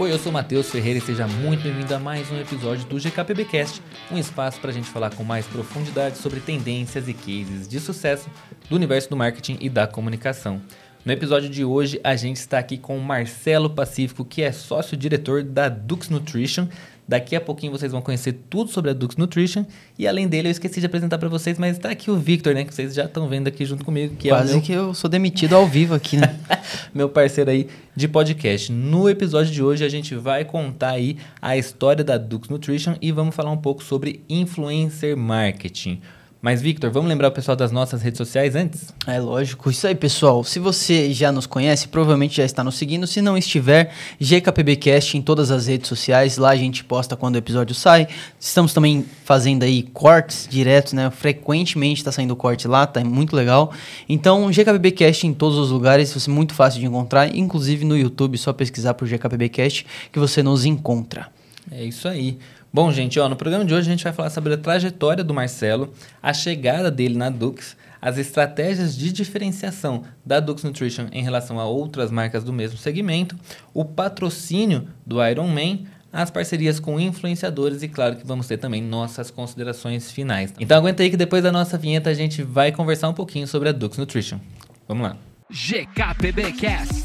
Oi, eu sou Matheus Ferreira e seja muito bem-vindo a mais um episódio do GKPBcast, um espaço para a gente falar com mais profundidade sobre tendências e cases de sucesso do universo do marketing e da comunicação. No episódio de hoje, a gente está aqui com o Marcelo Pacífico, que é sócio-diretor da Dux Nutrition, Daqui a pouquinho vocês vão conhecer tudo sobre a Dux Nutrition. E além dele, eu esqueci de apresentar para vocês, mas está aqui o Victor, né? Que vocês já estão vendo aqui junto comigo. Que Quase é meu... que eu sou demitido ao vivo aqui, né? meu parceiro aí de podcast. No episódio de hoje, a gente vai contar aí a história da Dux Nutrition e vamos falar um pouco sobre influencer marketing. Mas, Victor, vamos lembrar o pessoal das nossas redes sociais antes? É lógico. Isso aí, pessoal. Se você já nos conhece, provavelmente já está nos seguindo. Se não estiver, GKPBcast em todas as redes sociais. Lá a gente posta quando o episódio sai. Estamos também fazendo aí cortes diretos, né? Frequentemente está saindo corte lá, tá muito legal. Então, GKPBcast em todos os lugares, vai ser muito fácil de encontrar. Inclusive no YouTube, só pesquisar por GKPBcast que você nos encontra. É isso aí. Bom, gente, ó, no programa de hoje a gente vai falar sobre a trajetória do Marcelo, a chegada dele na Dux, as estratégias de diferenciação da Dux Nutrition em relação a outras marcas do mesmo segmento, o patrocínio do Iron Man, as parcerias com influenciadores e claro que vamos ter também nossas considerações finais. Então aguenta aí que depois da nossa vinheta a gente vai conversar um pouquinho sobre a Dux Nutrition. Vamos lá. GKPBcast.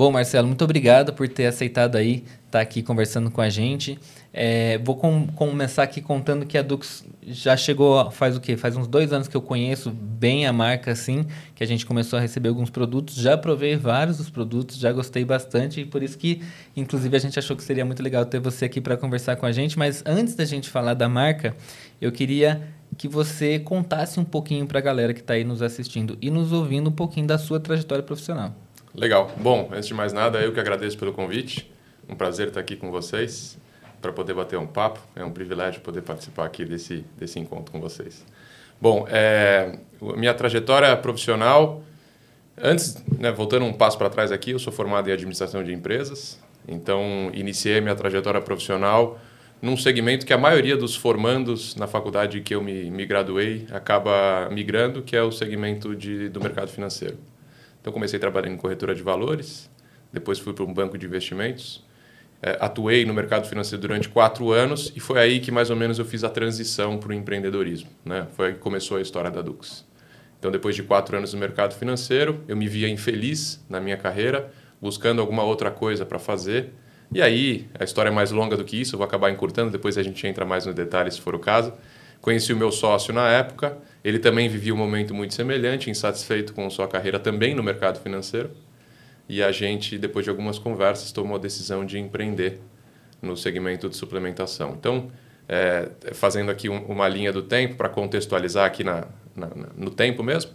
Bom, Marcelo, muito obrigado por ter aceitado aí estar tá aqui conversando com a gente. É, vou com, começar aqui contando que a Dux já chegou faz o quê? Faz uns dois anos que eu conheço bem a marca, assim, que a gente começou a receber alguns produtos. Já provei vários dos produtos, já gostei bastante e por isso que, inclusive, a gente achou que seria muito legal ter você aqui para conversar com a gente. Mas antes da gente falar da marca, eu queria que você contasse um pouquinho para a galera que está aí nos assistindo e nos ouvindo um pouquinho da sua trajetória profissional. Legal. Bom, antes de mais nada, eu que agradeço pelo convite. Um prazer estar aqui com vocês para poder bater um papo. É um privilégio poder participar aqui desse, desse encontro com vocês. Bom, é, minha trajetória profissional, antes, né, voltando um passo para trás aqui, eu sou formado em administração de empresas, então iniciei minha trajetória profissional num segmento que a maioria dos formandos na faculdade que eu me, me graduei acaba migrando, que é o segmento de, do mercado financeiro. Então, comecei trabalhando em corretora de valores, depois fui para um banco de investimentos, é, atuei no mercado financeiro durante quatro anos e foi aí que mais ou menos eu fiz a transição para o empreendedorismo. Né? Foi aí que começou a história da Dux. Então, depois de quatro anos no mercado financeiro, eu me via infeliz na minha carreira, buscando alguma outra coisa para fazer. E aí, a história é mais longa do que isso, eu vou acabar encurtando, depois a gente entra mais no detalhe se for o caso. Conheci o meu sócio na época, ele também vivia um momento muito semelhante, insatisfeito com sua carreira também no mercado financeiro. E a gente, depois de algumas conversas, tomou a decisão de empreender no segmento de suplementação. Então, é, fazendo aqui um, uma linha do tempo para contextualizar aqui na, na, no tempo mesmo,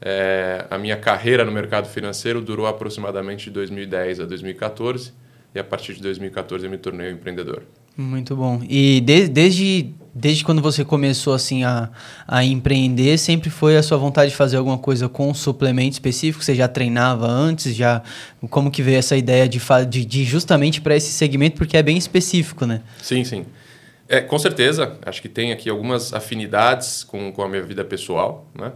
é, a minha carreira no mercado financeiro durou aproximadamente de 2010 a 2014 e a partir de 2014 eu me tornei um empreendedor. Muito bom. E de, desde, desde quando você começou assim a, a empreender, sempre foi a sua vontade de fazer alguma coisa com suplemento específico? Você já treinava antes? Já como que veio essa ideia de, de, de justamente para esse segmento porque é bem específico, né? Sim, sim. É, com certeza. Acho que tem aqui algumas afinidades com, com a minha vida pessoal, né?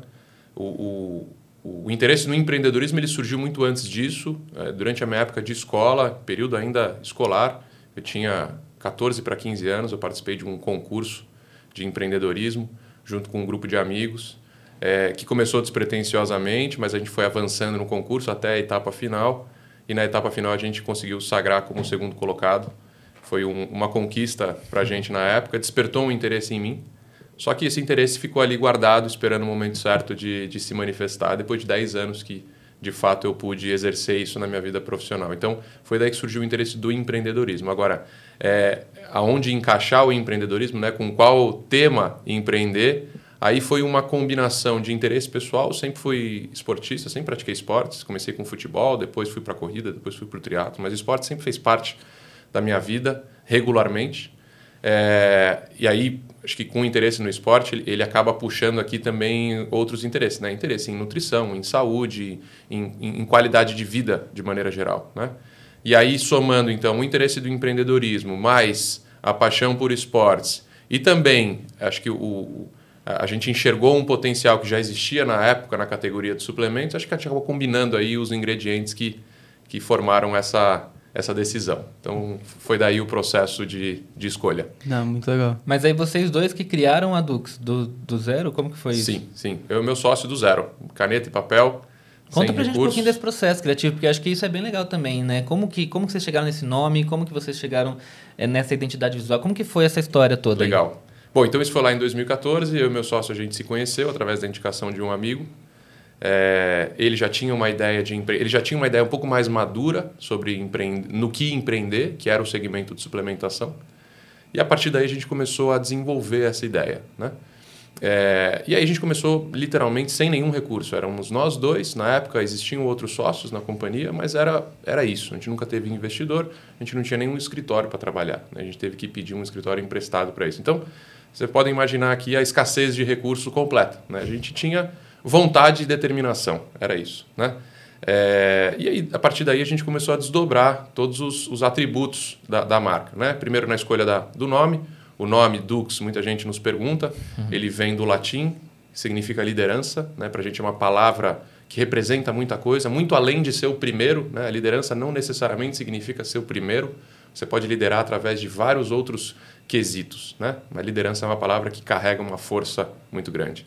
O, o, o interesse no empreendedorismo ele surgiu muito antes disso. É, durante a minha época de escola, período ainda escolar, eu tinha 14 para 15 anos, eu participei de um concurso de empreendedorismo junto com um grupo de amigos, é, que começou despretensiosamente, mas a gente foi avançando no concurso até a etapa final. E na etapa final a gente conseguiu sagrar como segundo colocado. Foi um, uma conquista para a gente na época, despertou um interesse em mim. Só que esse interesse ficou ali guardado, esperando o momento certo de, de se manifestar, depois de 10 anos que de fato eu pude exercer isso na minha vida profissional. Então, foi daí que surgiu o interesse do empreendedorismo. Agora, é, aonde encaixar o empreendedorismo, né, com qual tema empreender, aí foi uma combinação de interesse pessoal, sempre fui esportista, sempre pratiquei esportes, comecei com futebol, depois fui para corrida, depois fui para o triatlo, mas esporte sempre fez parte da minha vida regularmente. É, e aí, acho que com interesse no esporte, ele, acaba puxando aqui também outros interesses, né? Interesse em nutrição, em saúde, em, em, qualidade de vida de maneira geral, né? E aí, somando, então, o interesse do empreendedorismo, mais a paixão por esportes e também, acho que o, a gente enxergou um potencial que já existia na época na categoria de suplementos, acho que a gente acabou combinando aí os ingredientes que, que formaram essa, essa decisão. Então, foi daí o processo de, de escolha. Não, muito legal. Mas aí vocês dois que criaram a Dux do, do zero, como que foi isso? Sim, sim. Eu e meu sócio do zero. Caneta e papel. Conta sem pra gente um recursos. pouquinho desse processo criativo, porque acho que isso é bem legal também, né? Como que, como que vocês chegaram nesse nome? Como que vocês chegaram eh, nessa identidade visual? Como que foi essa história toda aí? Legal. Bom, então isso foi lá em 2014. Eu e meu sócio a gente se conheceu através da indicação de um amigo. É, ele já tinha uma ideia de empre... ele já tinha uma ideia um pouco mais madura sobre empre... no que empreender, que era o segmento de suplementação. E a partir daí a gente começou a desenvolver essa ideia, né? É, e aí a gente começou literalmente sem nenhum recurso. Éramos nós dois, na época existiam outros sócios na companhia, mas era, era isso. A gente nunca teve investidor, a gente não tinha nenhum escritório para trabalhar. né? A gente teve que pedir um escritório emprestado para isso. Então, você pode imaginar aqui a escassez de recurso completa. Né? A gente tinha vontade e determinação, era isso. Né? É, e aí, a partir daí, a gente começou a desdobrar todos os, os atributos da, da marca. Né? Primeiro na escolha da, do nome. O nome Dux, muita gente nos pergunta, ele vem do latim, significa liderança. Né? Para a gente é uma palavra que representa muita coisa, muito além de ser o primeiro. Né? A liderança não necessariamente significa ser o primeiro. Você pode liderar através de vários outros quesitos. Né? A liderança é uma palavra que carrega uma força muito grande.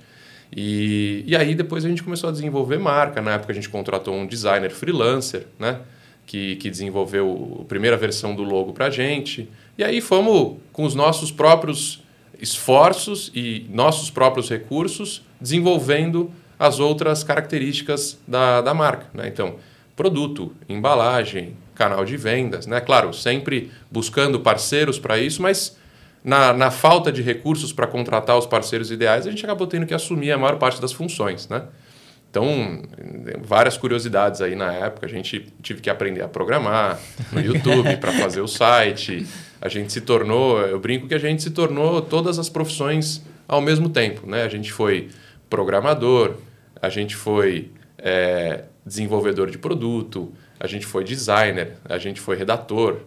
E, e aí depois a gente começou a desenvolver marca. Na época a gente contratou um designer freelancer, né? Que, que desenvolveu a primeira versão do logo para gente. E aí fomos com os nossos próprios esforços e nossos próprios recursos desenvolvendo as outras características da, da marca. Né? Então, produto, embalagem, canal de vendas. Né? Claro, sempre buscando parceiros para isso, mas na, na falta de recursos para contratar os parceiros ideais, a gente acabou tendo que assumir a maior parte das funções, né? Então, várias curiosidades aí na época. A gente tive que aprender a programar no YouTube para fazer o site. A gente se tornou, eu brinco que a gente se tornou todas as profissões ao mesmo tempo, né? A gente foi programador, a gente foi é, desenvolvedor de produto, a gente foi designer, a gente foi redator,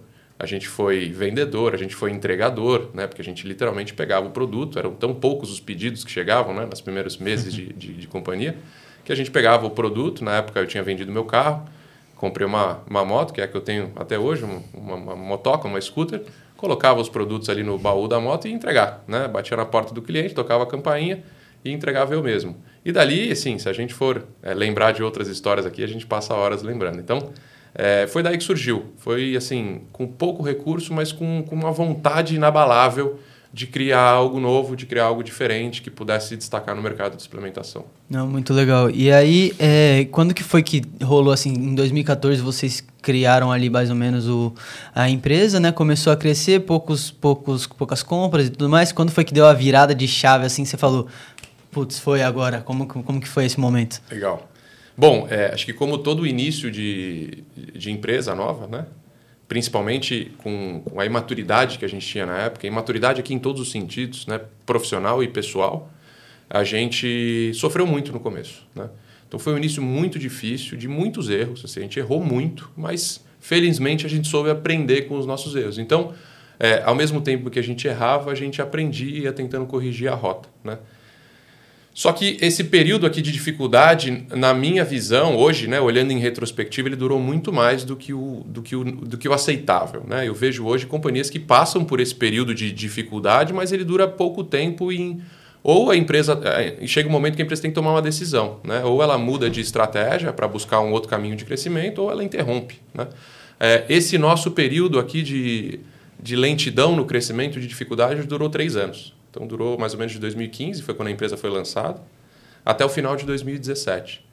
a gente foi vendedor, a gente foi entregador, né? Porque a gente literalmente pegava o produto, eram tão poucos os pedidos que chegavam, né? Nos primeiros meses de, de, de companhia, que a gente pegava o produto. Na época eu tinha vendido meu carro, comprei uma, uma moto, que é a que eu tenho até hoje, uma, uma motoca, uma scooter, colocava os produtos ali no baú da moto e entregar, né? Batia na porta do cliente, tocava a campainha e entregava eu mesmo. E dali, assim, se a gente for é, lembrar de outras histórias aqui, a gente passa horas lembrando. Então, é, foi daí que surgiu. Foi assim, com pouco recurso, mas com, com uma vontade inabalável de criar algo novo, de criar algo diferente que pudesse se destacar no mercado de suplementação. Não, muito legal. E aí, é, quando que foi que rolou assim? Em 2014 vocês criaram ali mais ou menos o, a empresa, né? Começou a crescer, poucos, poucos, poucas compras e tudo mais. Quando foi que deu a virada de chave assim? Você falou, putz, foi agora. Como, como que foi esse momento? Legal. Bom, é, acho que como todo início de, de empresa nova, né? principalmente com, com, a imaturidade que a gente tinha na época, imaturidade aqui em todos os sentidos, né? profissional e pessoal, a gente sofreu muito no começo. Né? Então foi um início muito difícil, de muitos erros, assim, a gente errou muito, mas felizmente a gente soube aprender com os nossos erros. Então, é, ao mesmo tempo que a gente errava, a gente aprendia e ia tentando corrigir a rota. Né? Só que esse período aqui de dificuldade, na minha visão, hoje, né, olhando em retrospectiva, ele durou muito mais do que o, do que o, do que o aceitável. Né? Eu vejo hoje companhias que passam por esse período de dificuldade, mas ele dura pouco tempo em. Ou a empresa. Chega um momento que a empresa tem que tomar uma decisão. Né? Ou ela muda de estratégia para buscar um outro caminho de crescimento, ou ela interrompe. Né? É, esse nosso período aqui de, de lentidão no crescimento, de dificuldade, durou três anos. Então durou mais ou menos de 2015, foi quando a empresa foi lançada, até o final de 2017.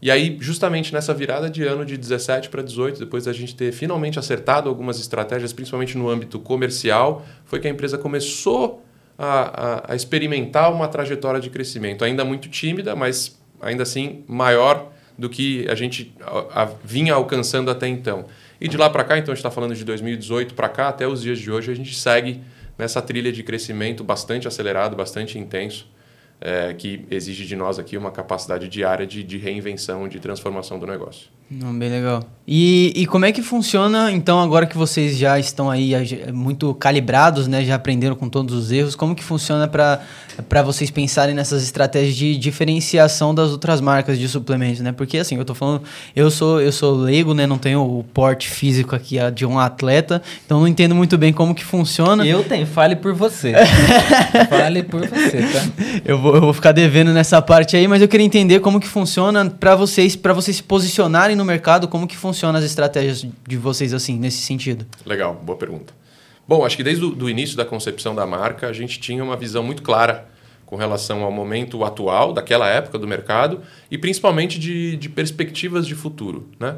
E aí, justamente nessa virada de ano de 17 para 18, depois da gente ter finalmente acertado algumas estratégias, principalmente no âmbito comercial, foi que a empresa começou a, a, a experimentar uma trajetória de crescimento, ainda muito tímida, mas ainda assim maior do que a gente a, vinha alcançando até então. E de lá para cá, então a gente está falando de 2018 para cá, até os dias de hoje, a gente segue nessa trilha de crescimento bastante acelerado, bastante intenso, é, que exige de nós aqui uma capacidade diária de, de reinvenção, de transformação do negócio. Não, bem legal. E, e como é que funciona, então, agora que vocês já estão aí muito calibrados, né? Já aprenderam com todos os erros, como que funciona para vocês pensarem nessas estratégias de diferenciação das outras marcas de suplementos, né? Porque, assim, eu tô falando... Eu sou, eu sou leigo, né? Não tenho o porte físico aqui de um atleta, então não entendo muito bem como que funciona. Eu tenho, fale por você. fale por você, tá? Eu vou, eu vou ficar devendo nessa parte aí, mas eu queria entender como que funciona para vocês, para vocês se posicionarem no mercado, como que funciona funcionam as estratégias de vocês assim, nesse sentido? Legal, boa pergunta. Bom, acho que desde o início da concepção da marca, a gente tinha uma visão muito clara com relação ao momento atual, daquela época do mercado, e principalmente de, de perspectivas de futuro. Né?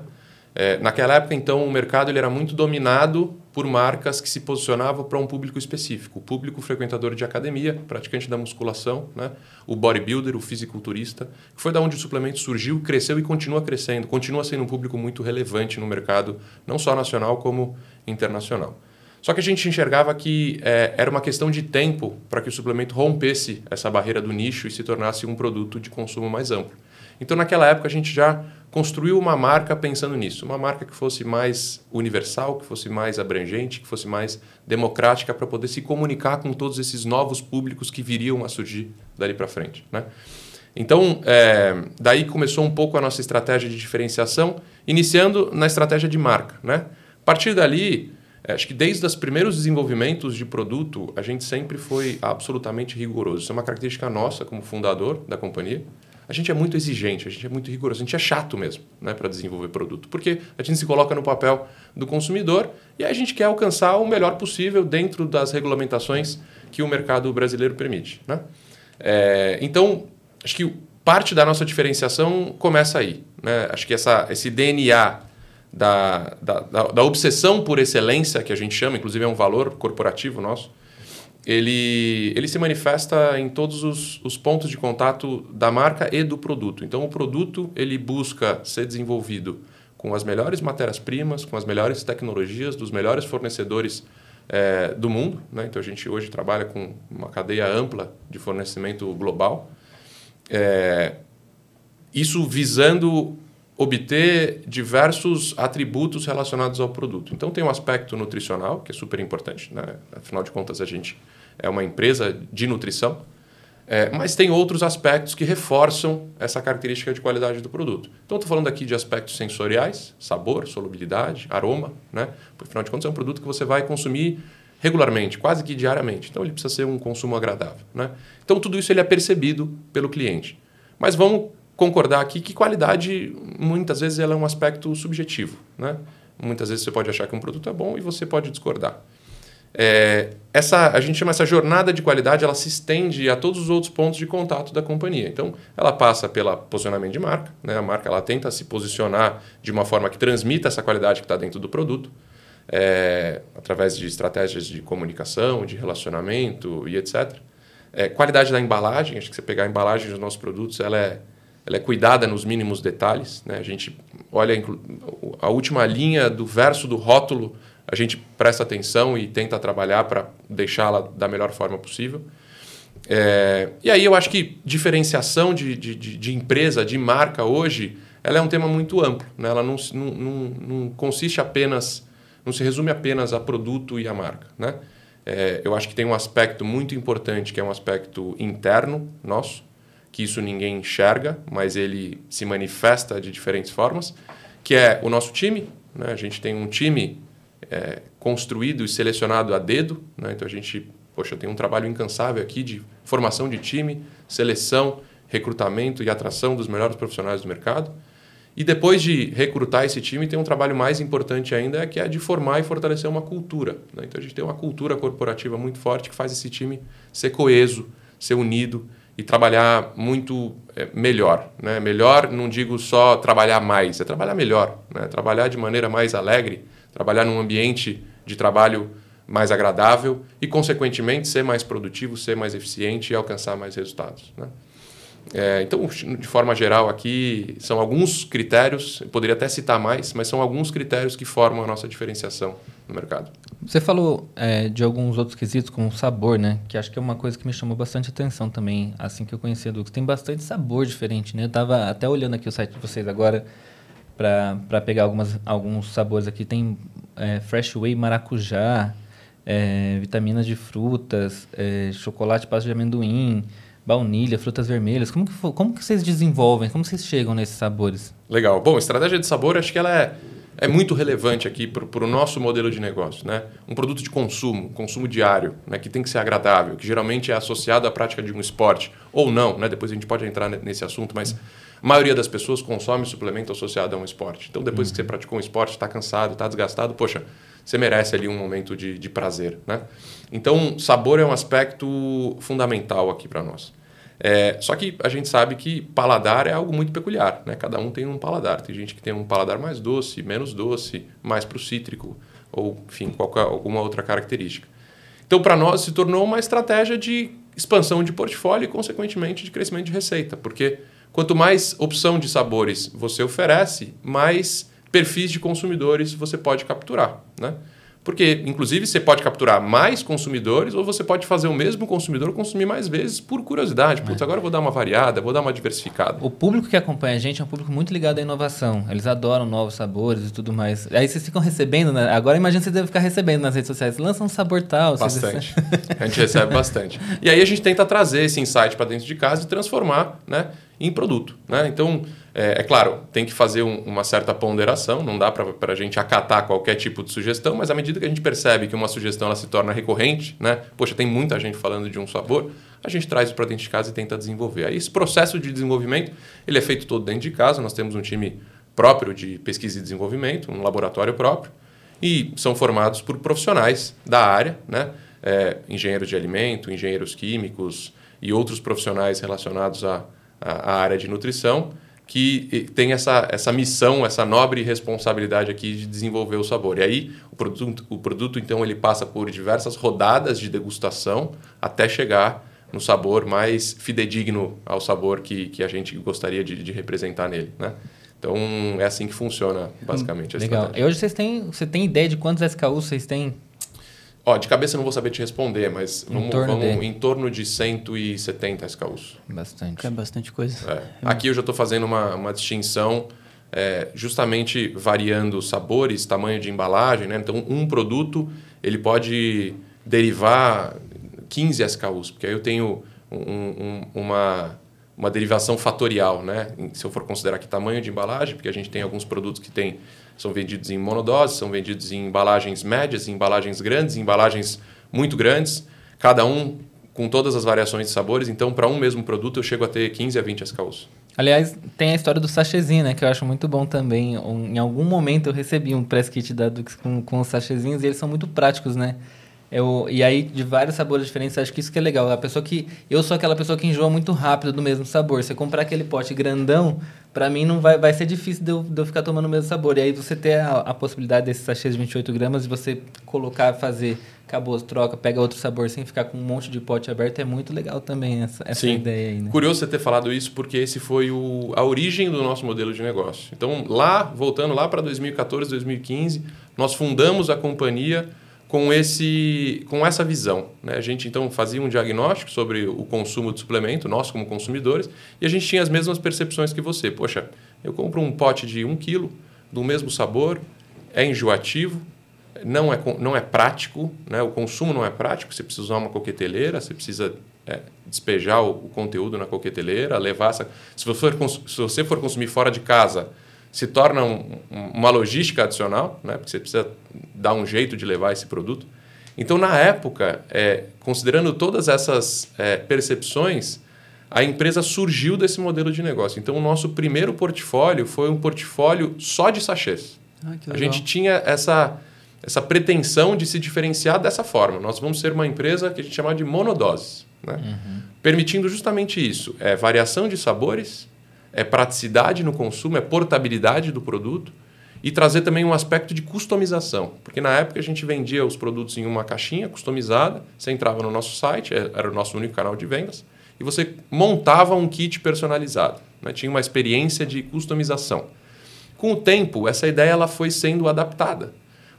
É, naquela época, então, o mercado ele era muito dominado por marcas que se posicionavam para um público específico. O público frequentador de academia, praticante da musculação, né? o bodybuilder, o fisiculturista, que foi da onde o suplemento surgiu, cresceu e continua crescendo. Continua sendo um público muito relevante no mercado, não só nacional como internacional. Só que a gente enxergava que é, era uma questão de tempo para que o suplemento rompesse essa barreira do nicho e se tornasse um produto de consumo mais amplo. Então, naquela época, a gente já construiu uma marca pensando nisso. Uma marca que fosse mais universal, que fosse mais abrangente, que fosse mais democrática para poder se comunicar com todos esses novos públicos que viriam a surgir dali para frente. Né? Então, é, daí começou um pouco a nossa estratégia de diferenciação, iniciando na estratégia de marca. Né? A partir dali, é, acho que desde os primeiros desenvolvimentos de produto, a gente sempre foi absolutamente rigoroso. Isso é uma característica nossa como fundador da companhia a gente é muito exigente, a gente é muito rigoroso, a gente é chato mesmo né, para desenvolver produto, porque a gente se coloca no papel do consumidor e a gente quer alcançar o melhor possível dentro das regulamentações que o mercado brasileiro permite. Né? É, então, acho que parte da nossa diferenciação começa aí. Né? Acho que essa, esse DNA da, da, da, da obsessão por excelência, que a gente chama, inclusive é um valor corporativo nosso, ele, ele se manifesta em todos os, os, pontos de contato da marca e do produto. Então, o produto ele busca ser desenvolvido com as melhores matérias-primas, com as melhores tecnologias, dos melhores fornecedores é, do mundo. Né? Então, a gente hoje trabalha com uma cadeia ampla de fornecimento global. É, isso visando obter diversos atributos relacionados ao produto. Então, tem um aspecto nutricional, que é super importante. Né? Afinal de contas, a gente é uma empresa de nutrição, é, mas tem outros aspectos que reforçam essa característica de qualidade do produto. Então, estou falando aqui de aspectos sensoriais, sabor, solubilidade, aroma, né? Porque, afinal de contas, é um produto que você vai consumir regularmente, quase que diariamente. Então, ele precisa ser um consumo agradável, né? Então, tudo isso ele é percebido pelo cliente. Mas vamos concordar aqui que qualidade, muitas vezes, ela é um aspecto subjetivo, né? Muitas vezes você pode achar que um produto é bom e você pode discordar. É, essa, a gente chama essa jornada de qualidade, ela se estende a todos os outros pontos de contato da companhia. Então, ela passa pelo posicionamento de marca, né? a marca ela tenta se posicionar de uma forma que transmita essa qualidade que está dentro do produto, é, através de estratégias de comunicação, de relacionamento e etc. É, qualidade da embalagem, acho que você pegar a embalagem dos nossos produtos, ela é, ela é cuidada nos mínimos detalhes. Né? A gente olha a última linha do verso do rótulo a gente presta atenção e tenta trabalhar para deixá-la da melhor forma possível. É, e aí eu acho que diferenciação de, de, de, empresa, de marca hoje, ela é um tema muito amplo. Né? Ela não, não, não, não consiste apenas, não se resume apenas a produto e a marca. Né? É, eu acho que tem um aspecto muito importante que é um aspecto interno nosso, que isso ninguém enxerga, mas ele se manifesta de diferentes formas, que é o nosso time. Né? A gente tem um time é, construído e selecionado a dedo. Né? Então a gente, poxa, tem um trabalho incansável aqui de formação de time, seleção, recrutamento e atração dos melhores profissionais do mercado. E depois de recrutar esse time, tem um trabalho mais importante ainda, que é de formar e fortalecer uma cultura. Né? Então a gente tem uma cultura corporativa muito forte que faz esse time ser coeso, ser unido e trabalhar muito é, melhor. Né? Melhor, não digo só trabalhar mais, é trabalhar melhor, né? trabalhar de maneira mais alegre, trabalhar num ambiente de trabalho mais agradável e, consequentemente, ser mais produtivo, ser mais eficiente e alcançar mais resultados. Né? É, então, de forma geral, aqui são alguns critérios, eu poderia até citar mais, mas são alguns critérios que formam a nossa diferenciação no mercado. Você falou é, de alguns outros quesitos, como sabor, né? Que acho que é uma coisa que me chamou bastante atenção também, assim que eu conheci a Dux. Tem bastante sabor diferente, né? Eu estava até olhando aqui o site de vocês agora para pegar algumas, alguns sabores aqui. Tem é, Fresh Whey maracujá, é, vitaminas de frutas, é, chocolate pasta de amendoim, baunilha, frutas vermelhas. Como que, como que vocês desenvolvem? Como vocês chegam nesses sabores? Legal. Bom, estratégia de sabor, acho que ela é, é muito relevante aqui para o nosso modelo de negócio. Né? Um produto de consumo, consumo diário, né? que tem que ser agradável, que geralmente é associado à prática de um esporte, ou não, né? depois a gente pode entrar nesse assunto, mas a maioria das pessoas consome suplemento associado a um esporte. Então, depois uhum. que você praticou um esporte, está cansado, está desgastado, poxa, você merece ali um momento de, de prazer. Né? Então, sabor é um aspecto fundamental aqui para nós. É, só que a gente sabe que paladar é algo muito peculiar, né? Cada um tem um paladar. Tem gente que tem um paladar mais doce, menos doce, mais para o cítrico, ou enfim, qualquer, alguma outra característica. Então, para nós, se tornou uma estratégia de expansão de portfólio e, consequentemente, de crescimento de receita, porque quanto mais opção de sabores você oferece, mais perfis de consumidores você pode capturar, né? Porque, inclusive, você pode capturar mais consumidores ou você pode fazer o mesmo consumidor consumir mais vezes por curiosidade. Putz, é. agora eu vou dar uma variada, vou dar uma diversificada. O público que acompanha a gente é um público muito ligado à inovação. Eles adoram novos sabores e tudo mais. Aí vocês ficam recebendo, né? Agora imagina você deve ficar recebendo nas redes sociais. Lança um sabor tal. Bastante. a gente recebe bastante. E aí a gente tenta trazer esse insight para dentro de casa e transformar né, em produto. Né? Então, é, é, claro, tem que fazer um, uma certa ponderação, não dá para a gente acatar qualquer tipo de sugestão, mas à medida que a gente percebe que uma sugestão ela se torna recorrente, né? Poxa, tem muita gente falando de um sabor, a gente traz para dentro de casa e tenta desenvolver. Aí esse processo de desenvolvimento, ele é feito todo dentro de casa, nós temos um time próprio de pesquisa e desenvolvimento, um laboratório próprio, e são formados por profissionais da área, né? É, engenheiros de alimento, engenheiros químicos e outros profissionais relacionados à, à área de nutrição, que tem essa, essa missão, essa nobre responsabilidade aqui de desenvolver o sabor. E aí o produto, o produto então ele passa por diversas rodadas de degustação até chegar no sabor mais fidedigno ao sabor que, que a gente gostaria de, de representar nele, né? Então é assim que funciona basicamente hum, Legal. E hoje vocês têm, você tem ideia de quantos SKUs vocês têm? Ó, de cabeça eu não vou saber te responder, mas em vamos, torno, vamos, em torno de 170 SKUs. Bastante. É bastante coisa. É. Aqui eu já estou fazendo uma, uma distinção é, justamente variando sabores, tamanho de embalagem. Né? Então, um produto ele pode derivar 15 SKUs, porque aí eu tenho um, um, uma, uma derivação fatorial. Né? Se eu for considerar que tamanho de embalagem, porque a gente tem alguns produtos que têm são vendidos em monodose, são vendidos em embalagens médias, em embalagens grandes, em embalagens muito grandes, cada um com todas as variações de sabores. Então, para um mesmo produto, eu chego a ter 15 a 20 SKUs. Aliás, tem a história do sachêzinho, né? Que eu acho muito bom também. Em algum momento eu recebi um press kit da Dux com, com os sachêzinhos e eles são muito práticos, né? Eu, e aí, de vários sabores diferentes, acho que isso que é legal. A pessoa que. Eu sou aquela pessoa que enjoa muito rápido do mesmo sabor. Você comprar aquele pote grandão, para mim não vai, vai ser difícil de eu, de eu ficar tomando o mesmo sabor. E aí você ter a, a possibilidade desses sachês de 28 gramas e você colocar, fazer, acabou, troca, pega outro sabor sem ficar com um monte de pote aberto, é muito legal também essa, essa Sim. ideia aí. Né? Curioso você ter falado isso, porque esse foi o, a origem do nosso modelo de negócio. Então, lá, voltando lá para 2014, 2015, nós fundamos a companhia com, esse, com essa visão. Né? A gente então fazia um diagnóstico sobre o consumo de suplemento, nós como consumidores, e a gente tinha as mesmas percepções que você. Poxa, eu compro um pote de um quilo do mesmo sabor, é enjoativo, não é, não é prático, né? o consumo não é prático, você precisa usar uma coqueteleira, você precisa é, despejar o, o, conteúdo na coqueteleira, levar essa... Se você, for, se você for consumir fora de casa, se torna um, uma logística adicional, né? porque você precisa dar um jeito de levar esse produto. Então, na época, é, considerando todas essas é, percepções, a empresa surgiu desse modelo de negócio. Então, o nosso primeiro portfólio foi um portfólio só de sachês. Ah, a gente tinha essa, essa pretensão de se diferenciar dessa forma. Nós vamos ser uma empresa que a gente chama de monodoses, né? Uhum. permitindo justamente isso: é, variação de sabores, é praticidade no consumo, é portabilidade do produto e trazer também um aspecto de customização. Porque na época a gente vendia os produtos em uma caixinha customizada, você entrava no nosso site, é, era o nosso único canal de vendas, e você montava um kit personalizado. Né? Tinha uma experiência de customização. Com o tempo, essa ideia ela foi sendo adaptada.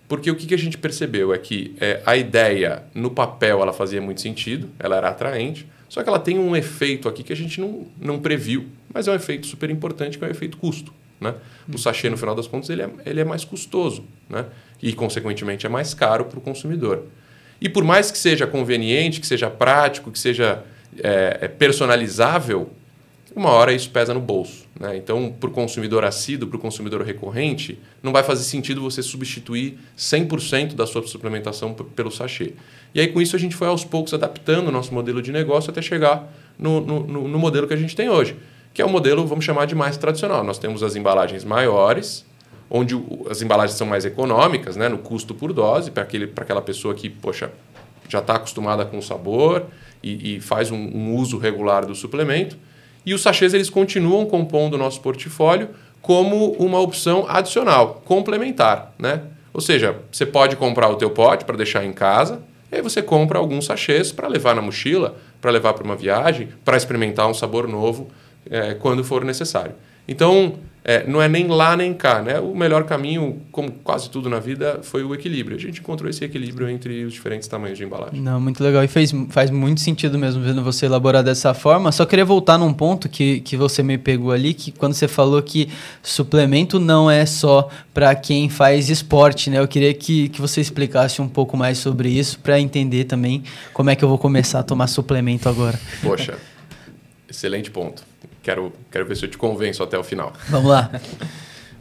Porque o que, a gente percebeu é que é, a ideia, no papel, ela fazia muito sentido, ela era atraente, só que ela tem um efeito aqui que a gente não, não previu, mas é um efeito super importante, que é o efeito custo. Né? O sachê, no final das contas, ele é, ele é mais custoso né? e, consequentemente, é mais caro para o consumidor. E por mais que seja conveniente, que seja prático, que seja é, é personalizável, uma hora isso pesa no bolso. Né? Então, para o consumidor assíduo, para o consumidor recorrente, não vai fazer sentido você substituir 100% da sua suplementação pelo sachê. E aí, com isso, a gente foi aos poucos adaptando o nosso modelo de negócio até chegar no, no, no modelo que a gente tem hoje, que é o modelo, vamos chamar de mais tradicional. Nós temos as embalagens maiores, onde as embalagens são mais econômicas, né, no custo por dose, para aquela pessoa que, poxa, já está acostumada com o sabor e, e faz um, um, uso regular do suplemento. E os sachês eles continuam compondo o nosso portfólio como uma opção adicional, complementar, né? Ou seja, você pode comprar o teu pote para deixar em casa, e aí você compra alguns sachês para levar na mochila, para levar para uma viagem, para experimentar um sabor novo é, quando for necessário. Então, é, não é nem lá nem cá. Né? O melhor caminho, como quase tudo na vida, foi o equilíbrio. A gente encontrou esse equilíbrio entre os diferentes tamanhos de embalagem. Não, muito legal. E fez, faz muito sentido mesmo vendo você elaborar dessa forma. Só queria voltar num ponto que, que você me pegou ali, que quando você falou que suplemento não é só para quem faz esporte, né? Eu queria que, que você explicasse um pouco mais sobre isso para entender também como é que eu vou começar a tomar suplemento agora. Poxa, excelente ponto. Quero, quero ver se eu te convenço até o final. Vamos lá.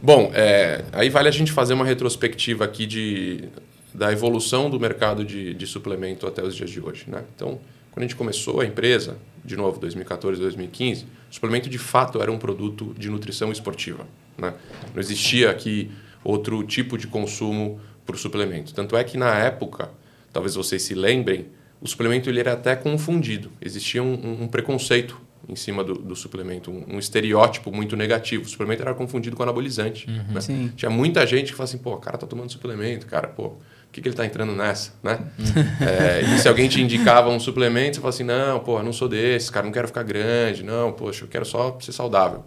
Bom, é, aí vale a gente fazer uma retrospectiva aqui de, da evolução do mercado de, de suplemento até os dias de hoje. Né? Então, quando a gente começou a empresa, de novo, 2014, 2015, o suplemento de fato era um produto de nutrição esportiva. Né? Não existia aqui outro tipo de consumo para o suplemento. Tanto é que na época, talvez vocês se lembrem, o suplemento ele era até confundido. Existia um, um preconceito em cima do, do suplemento, um, um, estereótipo muito negativo. O suplemento era confundido com anabolizante. Uhum, né? Tinha muita gente que fala assim, pô, o cara tá tomando suplemento, cara, pô, por que, que ele tá entrando nessa, né? Uhum. É, e se alguém te indicava um suplemento, você fala assim, não, pô, eu não sou desse, cara, não quero ficar grande, não, poxa, eu quero só ser saudável.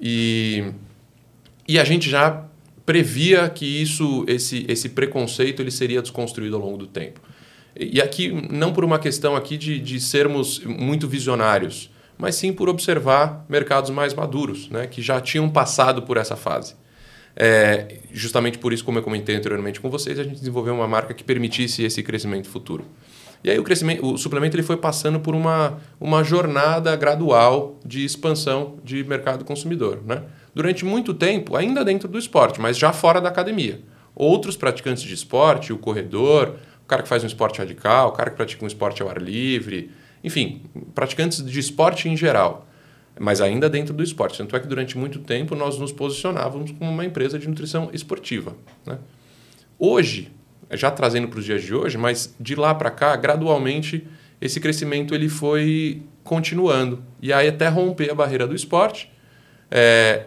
E, e a gente já previa que isso, esse, esse preconceito, ele seria desconstruído ao longo do tempo. E aqui, não por uma questão aqui de, de sermos muito visionários, mas sim por observar mercados mais maduros, né, que já tinham passado por essa fase. É, justamente por isso, como eu comentei anteriormente com vocês, a gente desenvolveu uma marca que permitisse esse crescimento futuro. E aí o, crescimento, o suplemento ele foi passando por uma, uma jornada gradual de expansão de mercado consumidor. Né? Durante muito tempo, ainda dentro do esporte, mas já fora da academia. Outros praticantes de esporte, o corredor, o cara que faz um esporte radical, o cara que pratica um esporte ao ar livre, enfim, praticantes de esporte em geral, mas ainda dentro do esporte. Tanto é que durante muito tempo nós nos posicionávamos como uma empresa de nutrição esportiva. Né? Hoje, já trazendo para os dias de hoje, mas de lá para cá, gradualmente, esse crescimento ele foi continuando. E aí até romper a barreira do esporte, é,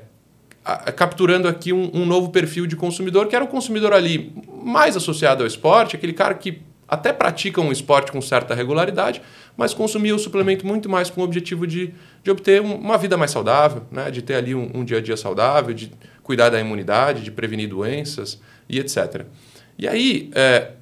a, capturando aqui um, um novo perfil de consumidor, que era o consumidor ali mais associado ao esporte, aquele cara que até pratica um esporte com certa regularidade, mas consumia o suplemento muito mais com o objetivo de, de obter uma vida mais saudável, né? de ter ali um, um dia a dia saudável, de cuidar da imunidade, de prevenir doenças e etc. E aí é,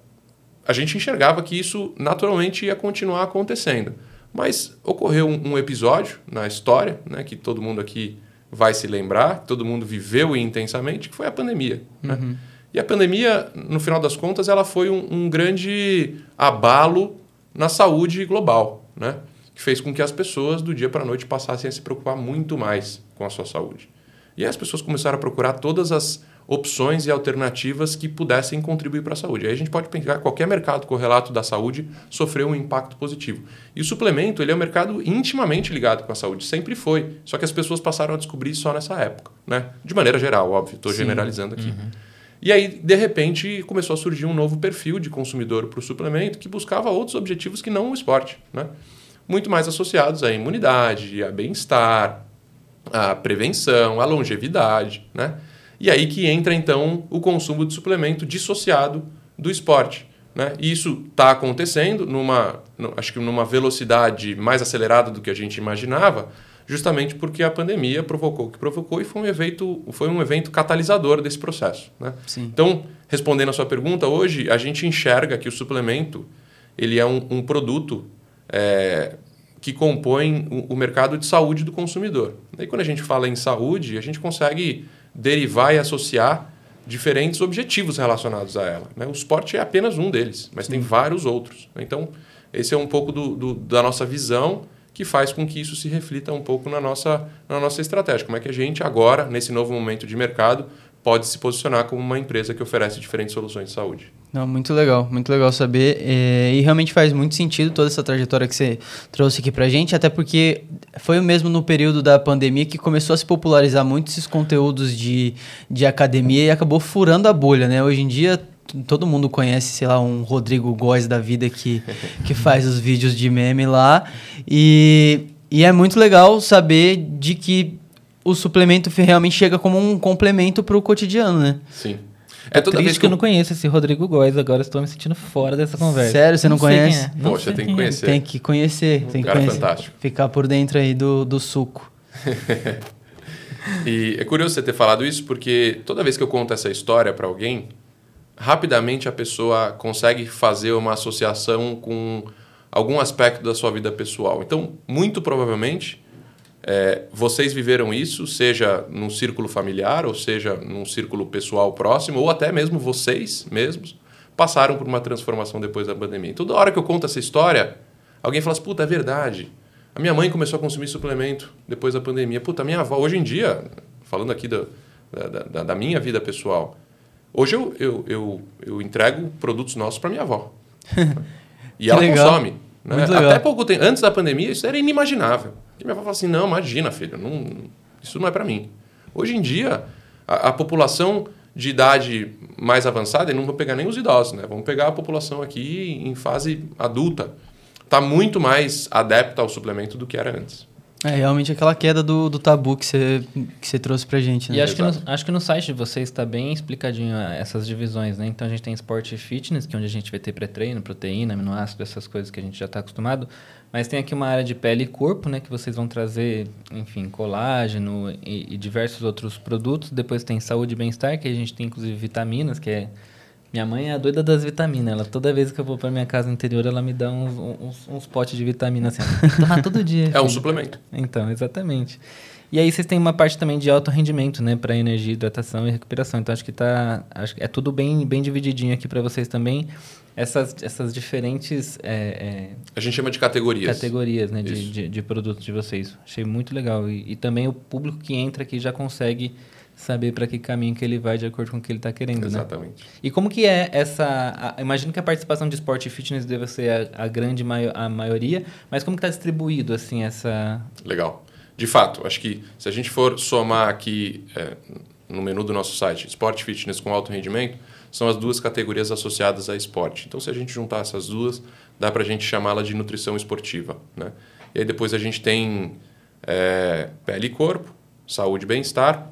a gente enxergava que isso naturalmente ia continuar acontecendo. Mas ocorreu um, um episódio na história, né, que todo mundo aqui vai se lembrar, que todo mundo viveu intensamente, que foi a pandemia. Né? Uhum. Né? E a pandemia, no final das contas, ela foi um, um grande abalo na saúde global, né? que fez com que as pessoas do dia para a noite passassem a se preocupar muito mais com a sua saúde. E aí as pessoas começaram a procurar todas as opções e alternativas que pudessem contribuir para a saúde. Aí a gente pode pensar que qualquer mercado correlato da saúde sofreu um impacto positivo. E o suplemento ele é um mercado intimamente ligado com a saúde, sempre foi. Só que as pessoas passaram a descobrir só nessa época, né? De maneira geral, óbvio. Estou generalizando aqui. Uhum. E aí, de repente, começou a surgir um novo perfil de consumidor para o suplemento que buscava outros objetivos que não o esporte. Né? Muito mais associados à imunidade, a bem-estar, à prevenção, à longevidade. Né? E aí que entra, então, o consumo de suplemento dissociado do esporte. Né? E isso está acontecendo numa, acho que numa velocidade mais acelerada do que a gente imaginava, justamente porque a pandemia provocou o que provocou e foi um evento, foi um evento catalisador desse processo. Né? Então, respondendo a sua pergunta, hoje a gente enxerga que o suplemento ele é um, um produto é, que compõem o, o mercado de saúde do consumidor. E quando a gente fala em saúde, a gente consegue derivar e associar diferentes objetivos relacionados a ela. Né? O esporte é apenas um deles, mas tem vários outros. Então, esse é um pouco do, do, da nossa visão que faz com que isso se reflita um pouco na nossa, na nossa estratégia. Como é que a gente agora, nesse novo momento de mercado, pode se posicionar como uma empresa que oferece diferentes soluções de saúde. Não, muito legal, muito legal saber. É, e realmente faz muito sentido toda essa trajetória que você trouxe aqui pra gente, até porque foi o mesmo no período da pandemia que começou a se popularizar muito esses conteúdos de, de academia e acabou furando a bolha, né? Hoje em dia todo mundo conhece, sei lá, um Rodrigo Góes da vida que, que faz os vídeos de meme lá. E, e é muito legal saber de que o suplemento realmente chega como um complemento para o cotidiano, né? Sim. É toda vez que, que eu não conheço esse Rodrigo Góes, agora estou me sentindo fora dessa conversa. Sério, você não, não conhece? É. Poxa, tem que é. conhecer. Tem que conhecer, um tem que conhecer. fantástico. Ficar por dentro aí do, do suco. e é curioso você ter falado isso, porque toda vez que eu conto essa história para alguém, rapidamente a pessoa consegue fazer uma associação com algum aspecto da sua vida pessoal. Então, muito provavelmente, é, vocês viveram isso, seja num círculo familiar, ou seja num círculo pessoal próximo, ou até mesmo vocês mesmos passaram por uma transformação depois da pandemia. Toda hora que eu conto essa história, alguém fala assim, puta, é verdade. A minha mãe começou a consumir suplemento depois da pandemia. Puta, minha avó, hoje em dia, falando aqui da, da, da minha vida pessoal, Hoje eu, eu, eu, eu entrego produtos nossos para minha avó. e ela legal. consome. Né? Até pouco tempo, antes da pandemia, isso era inimaginável. E minha avó fala assim: não, imagina, filho, não, isso não é para mim. Hoje em dia, a, a, população de idade mais avançada, e não vou pegar nem os idosos, né? vamos pegar a população aqui em fase adulta, está muito mais adepta ao suplemento do que era antes. É realmente aquela queda do, do tabu que você, que você trouxe pra gente, né? E acho que, no, acho que no site de vocês está bem explicadinho essas divisões, né? Então a gente tem esporte e fitness, que é onde a gente vai ter pré-treino, proteína, aminoácido, essas coisas que a gente já está acostumado. Mas tem aqui uma área de pele e corpo, né? Que vocês vão trazer, enfim, colágeno e, e diversos outros produtos. Depois tem saúde e bem-estar, que a gente tem inclusive vitaminas, que é minha mãe é a doida das vitaminas. Ela, toda vez que eu vou para minha casa interior, ela me dá uns, uns, uns potes de vitamina assim. Tomar todo dia. É um suplemento. Então, exatamente. E aí vocês têm uma parte também de alto rendimento, né, para energia, hidratação e recuperação. Então acho que tá, acho que é tudo bem, bem divididinho aqui para vocês também. Essas, essas diferentes é, é, a gente chama de categorias. Categorias, né, de, de, de, produtos de vocês. Achei muito legal e, e também o público que entra aqui já consegue saber para que caminho que ele vai de acordo com o que ele está querendo, Exatamente. né? E como que é essa... A, imagino que a participação de esporte e fitness deve ser a, a grande maio, a maioria, mas como que está distribuído, assim, essa... Legal. De fato, acho que se a gente for somar aqui é, no menu do nosso site, esporte e fitness com alto rendimento, são as duas categorias associadas a esporte. Então, se a gente juntar essas duas, dá para a gente chamá-la de nutrição esportiva, né? E aí depois a gente tem é, pele e corpo, saúde e bem-estar,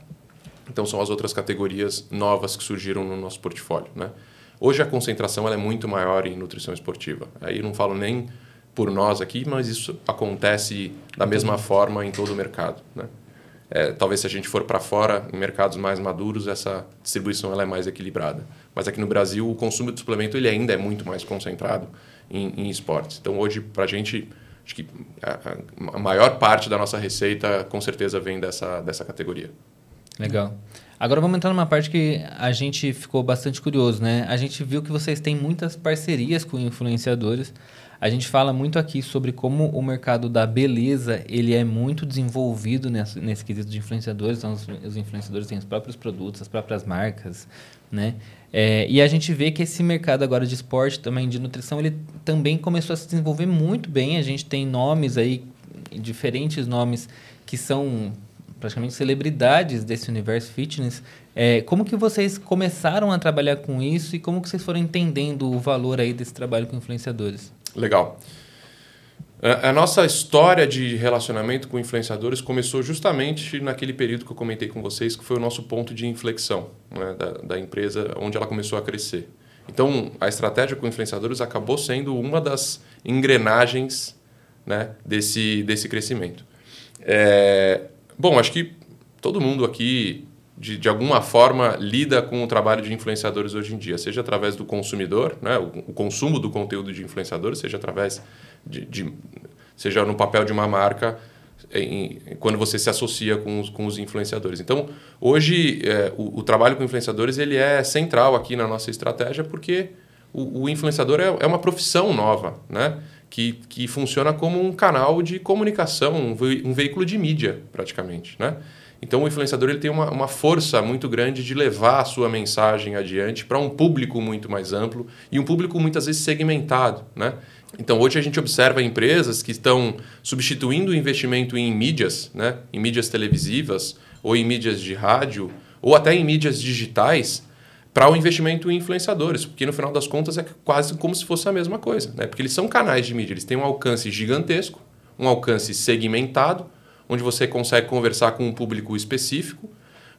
então são as outras categorias novas que surgiram no nosso portfólio. Né? Hoje a concentração é muito maior em nutrição esportiva. Aí não falo nem por nós aqui, mas isso acontece da mesma forma em todo o mercado. Né? É, talvez se a gente for para fora, em mercados mais maduros, essa distribuição ela é mais equilibrada. Mas aqui no Brasil, o consumo de suplemento ele ainda é muito mais concentrado em, em esportes. Então, hoje, para a gente, acho que a, a, maior parte da nossa receita, com certeza, vem dessa, dessa categoria. Legal. Agora vamos entrar numa parte que a gente ficou bastante curioso, né? A gente viu que vocês têm muitas parcerias com influenciadores. A gente fala muito aqui sobre como o mercado da beleza ele é muito desenvolvido nesse, nesse quesito de influenciadores. Então, os, os, influenciadores têm os próprios produtos, as próprias marcas, né? É, e a gente vê que esse mercado agora de esporte, também de nutrição, ele também começou a se desenvolver muito bem. A gente tem nomes aí, diferentes nomes que são praticamente celebridades desse universo fitness. É, como que vocês começaram a trabalhar com isso e como que vocês foram entendendo o valor aí desse trabalho com influenciadores? Legal. A nossa história de relacionamento com influenciadores começou justamente naquele período que eu comentei com vocês, que foi o nosso ponto de inflexão né, da, da empresa, onde ela começou a crescer. Então, a estratégia com influenciadores acabou sendo uma das engrenagens né, desse, desse crescimento. É, Bom, acho que todo mundo aqui, de, de alguma forma, lida com o trabalho de influenciadores hoje em dia, seja através do consumidor, né, o, o consumo do conteúdo de influenciadores, seja através de, de seja no papel de uma marca, em, quando você se associa com os, com os influenciadores. Então, hoje, é, o, o, trabalho com influenciadores ele é central aqui na nossa estratégia, porque o, o influenciador é, é, uma profissão nova, né? Que, que funciona como um canal de comunicação, um, ve, um veículo de mídia, praticamente, né? Então, o influenciador ele tem uma, uma força muito grande de levar a sua mensagem adiante para um público muito mais amplo e um público muitas vezes segmentado, né? Então, hoje a gente observa empresas que estão substituindo o investimento em mídias, né? em mídias televisivas, ou em mídias de rádio, ou até em mídias digitais, para o investimento em influenciadores, porque no final das contas é quase como se fosse a mesma coisa, né? porque eles são canais de mídia, eles têm um alcance gigantesco, um alcance segmentado, onde você consegue conversar com um público específico,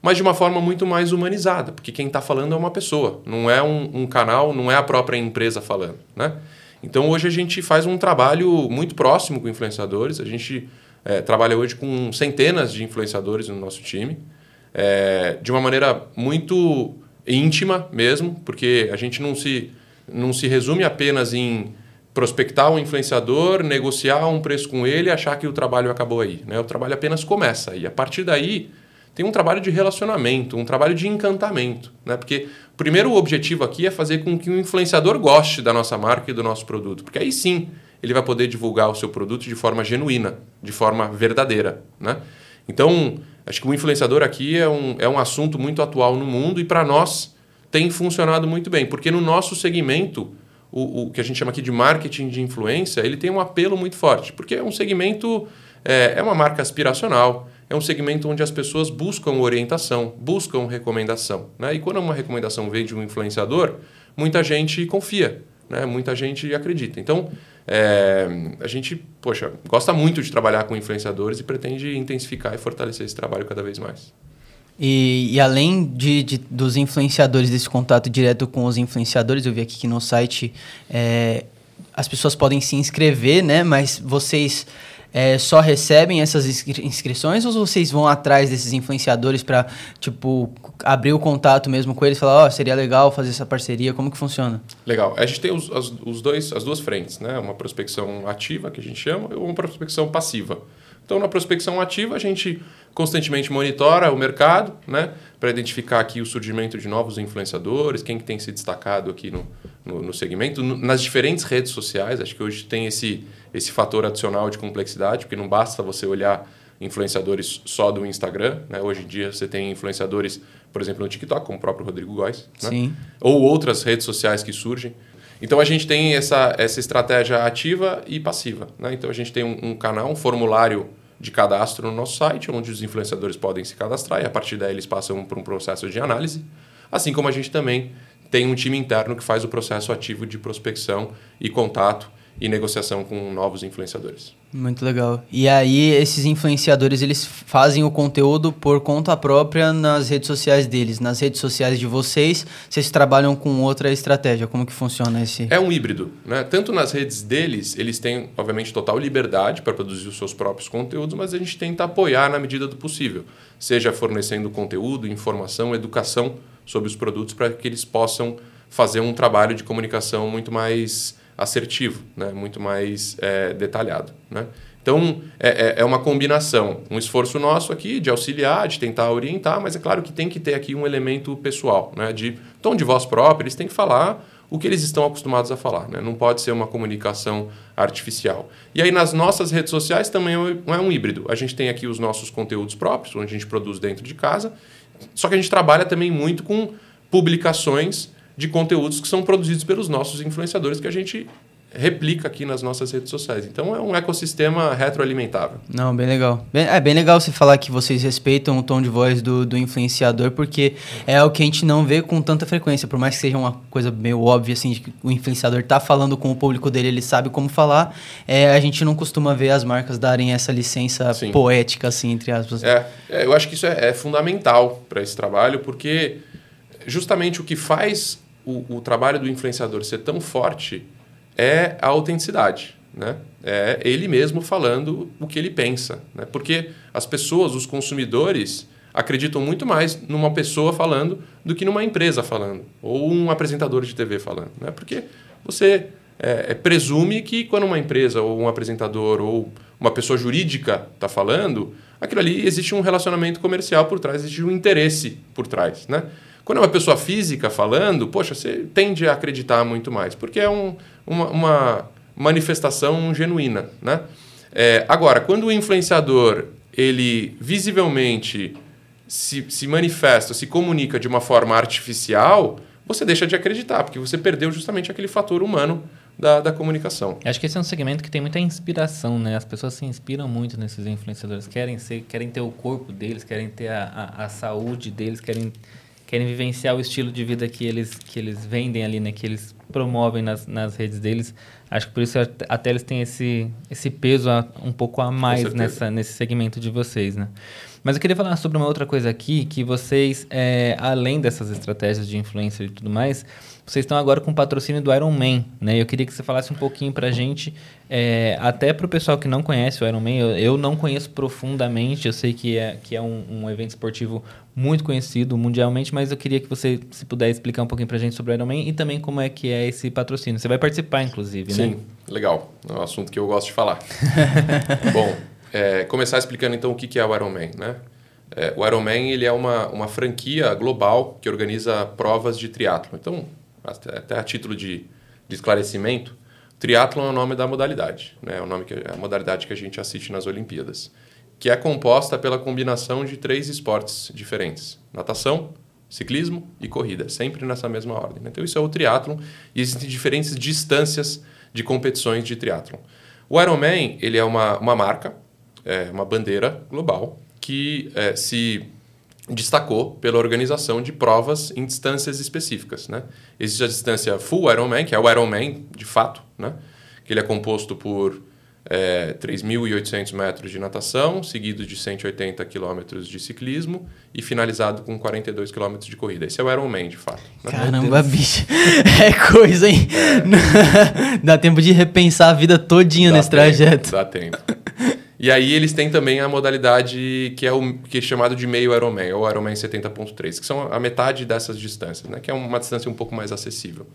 mas de uma forma muito mais humanizada, porque quem está falando é uma pessoa, não é um, um canal, não é a própria empresa falando. Né? Então hoje a gente faz um trabalho muito próximo com influenciadores. A gente é, trabalha hoje com centenas de influenciadores no nosso time, é, de uma maneira muito íntima mesmo, porque a gente não se, não se resume apenas em prospectar um influenciador, negociar um preço com ele e achar que o trabalho acabou aí. Né? O trabalho apenas começa e a partir daí tem um trabalho de relacionamento, um trabalho de encantamento. Né? Porque o primeiro objetivo aqui é fazer com que o influenciador goste da nossa marca e do nosso produto. Porque aí sim ele vai poder divulgar o seu produto de forma genuína, de forma verdadeira. Né? Então, acho que o influenciador aqui é um, é um assunto muito atual no mundo e para nós tem funcionado muito bem. Porque no nosso segmento, o, o, que a gente chama aqui de marketing de influência, ele tem um apelo muito forte. Porque é um segmento, é, é uma marca aspiracional é um segmento onde as pessoas buscam orientação, buscam recomendação. Né? E quando uma recomendação vem de um influenciador, muita gente confia, né? muita gente acredita. Então, é, a gente, poxa, gosta muito de trabalhar com influenciadores e pretende intensificar e fortalecer esse trabalho cada vez mais. E, e além de, de, dos influenciadores, desse contato direto com os influenciadores, eu vi aqui que no site é, as pessoas podem se inscrever, né? Mas vocês é, só recebem essas inscrições ou vocês vão atrás desses influenciadores para tipo abrir o contato mesmo com eles e falar, ó, oh, seria legal fazer essa parceria, como que funciona? Legal. A gente tem os, as, os dois, as duas frentes, né? Uma prospecção ativa, que a gente chama, e uma prospecção passiva. Então, na prospecção ativa, a gente constantemente monitora o mercado, né, para identificar aqui o surgimento de novos influenciadores, quem que tem se destacado aqui no, no, no segmento, no, nas diferentes redes sociais. Acho que hoje tem esse, esse fator adicional de complexidade, porque não basta você olhar influenciadores só do Instagram. Né? Hoje em dia você tem influenciadores, por exemplo, no TikTok, como o próprio Rodrigo Góes, né? ou outras redes sociais que surgem. Então a gente tem essa, essa estratégia ativa e passiva. Né? Então a gente tem um, um canal, um formulário de cadastro no nosso site, onde os influenciadores podem se cadastrar e a partir daí eles passam por um processo de análise. Assim como a gente também tem um time interno que faz o processo ativo de prospecção e contato e negociação com novos influenciadores. Muito legal. E aí esses influenciadores eles fazem o conteúdo por conta própria nas redes sociais deles, nas redes sociais de vocês, vocês trabalham com outra estratégia. Como que funciona esse? É um híbrido, né? Tanto nas redes deles, eles têm obviamente total liberdade para produzir os seus próprios conteúdos, mas a gente tenta apoiar na medida do possível, seja fornecendo conteúdo, informação, educação sobre os produtos para que eles possam fazer um trabalho de comunicação muito mais assertivo, né? muito mais é, detalhado. Né? Então, é, é, é uma combinação, um esforço nosso aqui de auxiliar, de tentar orientar, mas é claro que tem que ter aqui um elemento pessoal, né? de tom de voz próprio, eles têm que falar o que eles estão acostumados a falar. Né? Não pode ser uma comunicação artificial. E aí, nas nossas redes sociais, também é um híbrido. A gente tem aqui os nossos conteúdos próprios, onde a gente produz dentro de casa, só que a gente trabalha também muito com publicações de conteúdos que são produzidos pelos nossos influenciadores que a gente replica aqui nas nossas redes sociais. Então é um ecossistema retroalimentável. Não, bem legal. Bem, é bem legal você falar que vocês respeitam o tom de voz do, do influenciador, porque é o que a gente não vê com tanta frequência. Por mais que seja uma coisa meio óbvia, assim, de que o influenciador está falando com o público dele, ele sabe como falar, é, a gente não costuma ver as marcas darem essa licença Sim. poética, assim, entre aspas. É, é eu acho que isso é, é fundamental para esse trabalho, porque justamente o que faz o, o trabalho do influenciador ser tão forte é a autenticidade. Né? É ele mesmo falando o que ele pensa. Né? Porque as pessoas, os consumidores, acreditam muito mais numa pessoa falando do que numa empresa falando, ou um apresentador de TV falando. Né? Porque você é, é, presume que quando uma empresa ou um apresentador ou uma pessoa jurídica está falando, aquilo ali existe um relacionamento comercial por trás, existe um interesse por trás, né? Quando é uma pessoa física falando, poxa, você tende a acreditar muito mais, porque é um, uma, uma, manifestação genuína, né? É, agora, quando o influenciador ele visivelmente se, se manifesta, se comunica de uma forma artificial, você deixa de acreditar, porque você perdeu justamente aquele fator humano da, da comunicação. Acho que esse é um segmento que tem muita inspiração, né? As pessoas se inspiram muito nesses influenciadores, querem ser, querem ter o corpo deles, querem ter a, a, a saúde deles, querem querem vivenciar o estilo de vida que eles, que eles vendem ali, né? Que eles promovem nas, nas redes deles. Acho que por isso até eles têm esse, esse peso a, um pouco a mais nessa, nesse segmento de vocês, né? Mas eu queria falar sobre uma outra coisa aqui, que vocês, é, além dessas estratégias de influencer e tudo mais, vocês estão agora com o patrocínio do Iron Man, né? Eu queria que você falasse um pouquinho pra gente, é, até pro pessoal que não conhece o Iron Man, eu, eu, não conheço profundamente, eu sei que é, que é um, um, evento esportivo muito conhecido mundialmente, mas eu queria que você, se puder, explicar um pouquinho pra gente sobre o Iron Man e também como é que é esse patrocínio. Você vai participar, inclusive, Sim, né? Sim, legal. É um assunto que eu gosto de falar. Bom, é, começar explicando então o que é o Iron Man, né? É, o Ironman ele é uma, uma franquia global que organiza provas de triatlo. Então, até, a título de, de esclarecimento, triatlon é o nome da modalidade, né? é o nome que, é a modalidade que a gente assiste nas Olimpíadas, que é composta pela combinação de três esportes diferentes: natação, ciclismo e corrida, sempre nessa mesma ordem. Né? Então isso é o triatlon e existem diferentes distâncias de competições de triatlon. O Ironman ele é uma, uma marca, é uma bandeira global que é, se destacou pela organização de provas em distâncias específicas. Né? Existe a distância Full Ironman, que é o Ironman de fato, né? que ele é composto por é, 3.800 metros de natação, seguido de 180 quilômetros de ciclismo e finalizado com 42 quilômetros de corrida. Esse é o Ironman, de fato. Né? Caramba, bicho. É coisa, hein? É. Dá tempo de repensar a vida todinha dá nesse tempo, trajeto. Dá tempo. E aí eles têm também a modalidade que é o que é chamado de meio Ironman, ou Ironman 70.3, que são a metade dessas distâncias, né? que é uma distância um pouco mais acessível.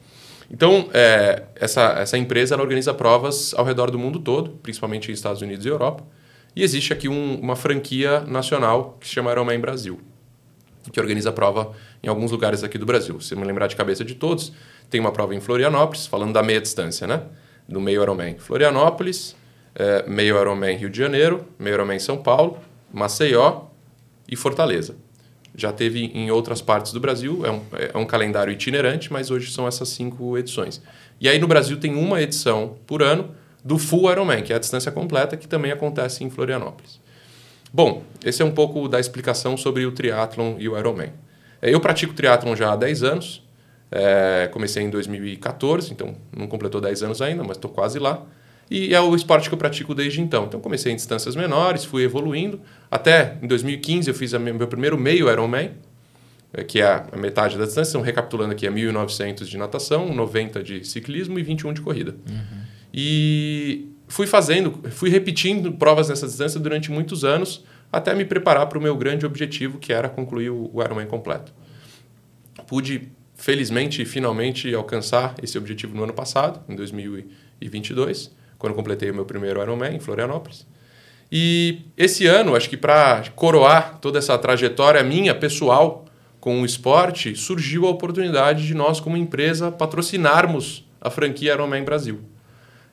Então, é, essa, essa empresa ela organiza provas ao redor do mundo todo, principalmente em Estados Unidos e Europa. E existe aqui um, uma franquia nacional que se chama Ironman Brasil, que organiza prova em alguns lugares aqui do Brasil. Se me lembrar de cabeça de todos, tem uma prova em Florianópolis, falando da meia distância, né? Do meio Ironman. Florianópolis, é, meio Ironman Rio de Janeiro, meio Ironman São Paulo, Maceió e Fortaleza. Já teve em outras partes do Brasil, é um, é um calendário itinerante, mas hoje são essas cinco edições. E aí no Brasil tem uma edição por ano do Full Ironman, que é a distância completa, que também acontece em Florianópolis. Bom, esse é um pouco da explicação sobre o triatlon e o Ironman. É, eu pratico triatlon já há 10 anos, é, comecei em 2014, então não completou 10 anos ainda, mas estou quase lá. E é o esporte que eu pratico desde então. Então comecei em distâncias menores, fui evoluindo. Até em 2015 eu fiz meu primeiro meio Ironman, eh, que é a metade da distância. Então, recapitulando aqui, é 1.900 de natação, 90 de ciclismo e 21 de corrida. Uhum. E fui fazendo, fui repetindo provas nessa distância durante muitos anos, até me preparar para o meu grande objetivo, que era concluir o Ironman completo. Pude, felizmente, finalmente alcançar esse objetivo no ano passado, em 2022 quando completei o meu primeiro Ironman em Florianópolis. E esse ano, acho que para coroar toda essa trajetória minha pessoal com o esporte, surgiu a oportunidade de nós, como empresa, patrocinarmos a franquia Ironman Brasil.